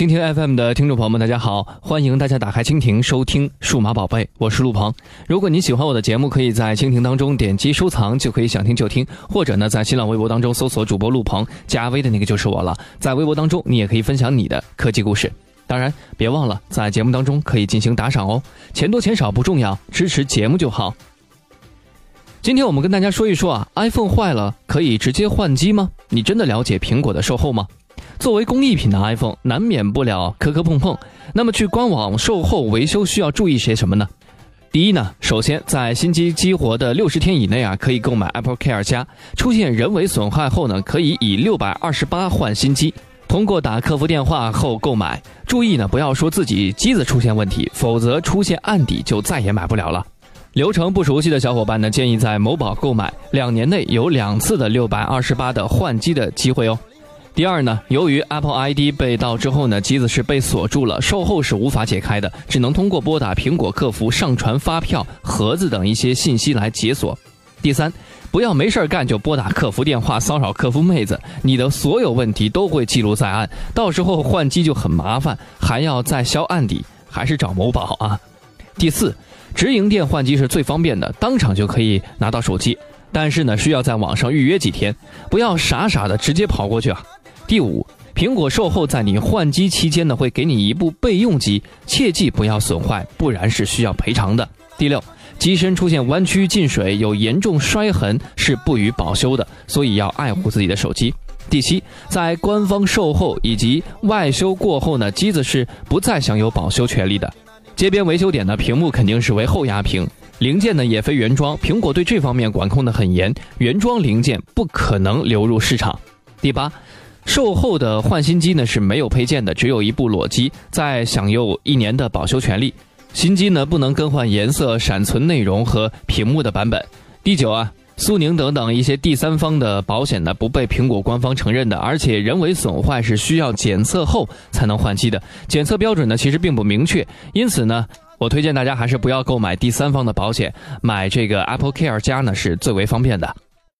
蜻蜓 FM 的听众朋友们，大家好！欢迎大家打开蜻蜓收听《数码宝贝》，我是陆鹏。如果你喜欢我的节目，可以在蜻蜓当中点击收藏，就可以想听就听；或者呢，在新浪微博当中搜索主播陆鹏，加微的那个就是我了。在微博当中，你也可以分享你的科技故事。当然，别忘了在节目当中可以进行打赏哦，钱多钱少不重要，支持节目就好。今天我们跟大家说一说啊，iPhone 坏了可以直接换机吗？你真的了解苹果的售后吗？作为工艺品的 iPhone，难免不了磕磕碰碰。那么去官网售后维修需要注意些什么呢？第一呢，首先在新机激活的六十天以内啊，可以购买 Apple Care 加。出现人为损坏后呢，可以以六百二十八换新机。通过打客服电话后购买。注意呢，不要说自己机子出现问题，否则出现案底就再也买不了了。流程不熟悉的小伙伴呢，建议在某宝购买，两年内有两次的六百二十八的换机的机会哦。第二呢，由于 Apple ID 被盗之后呢，机子是被锁住了，售后是无法解开的，只能通过拨打苹果客服、上传发票、盒子等一些信息来解锁。第三，不要没事干就拨打客服电话骚扰客服妹子，你的所有问题都会记录在案，到时候换机就很麻烦，还要再销案底，还是找某宝啊。第四，直营店换机是最方便的，当场就可以拿到手机，但是呢，需要在网上预约几天，不要傻傻的直接跑过去啊。第五，苹果售后在你换机期间呢，会给你一部备用机，切记不要损坏，不然是需要赔偿的。第六，机身出现弯曲、进水、有严重摔痕是不予保修的，所以要爱护自己的手机。第七，在官方售后以及外修过后呢，机子是不再享有保修权利的。街边维修点呢，屏幕肯定是为后压屏，零件呢也非原装，苹果对这方面管控的很严，原装零件不可能流入市场。第八。售后的换新机呢是没有配件的，只有一部裸机，在享有一年的保修权利。新机呢不能更换颜色、闪存内容和屏幕的版本。第九啊，苏宁等等一些第三方的保险呢不被苹果官方承认的，而且人为损坏是需要检测后才能换机的，检测标准呢其实并不明确，因此呢，我推荐大家还是不要购买第三方的保险，买这个 Apple Care 加呢是最为方便的。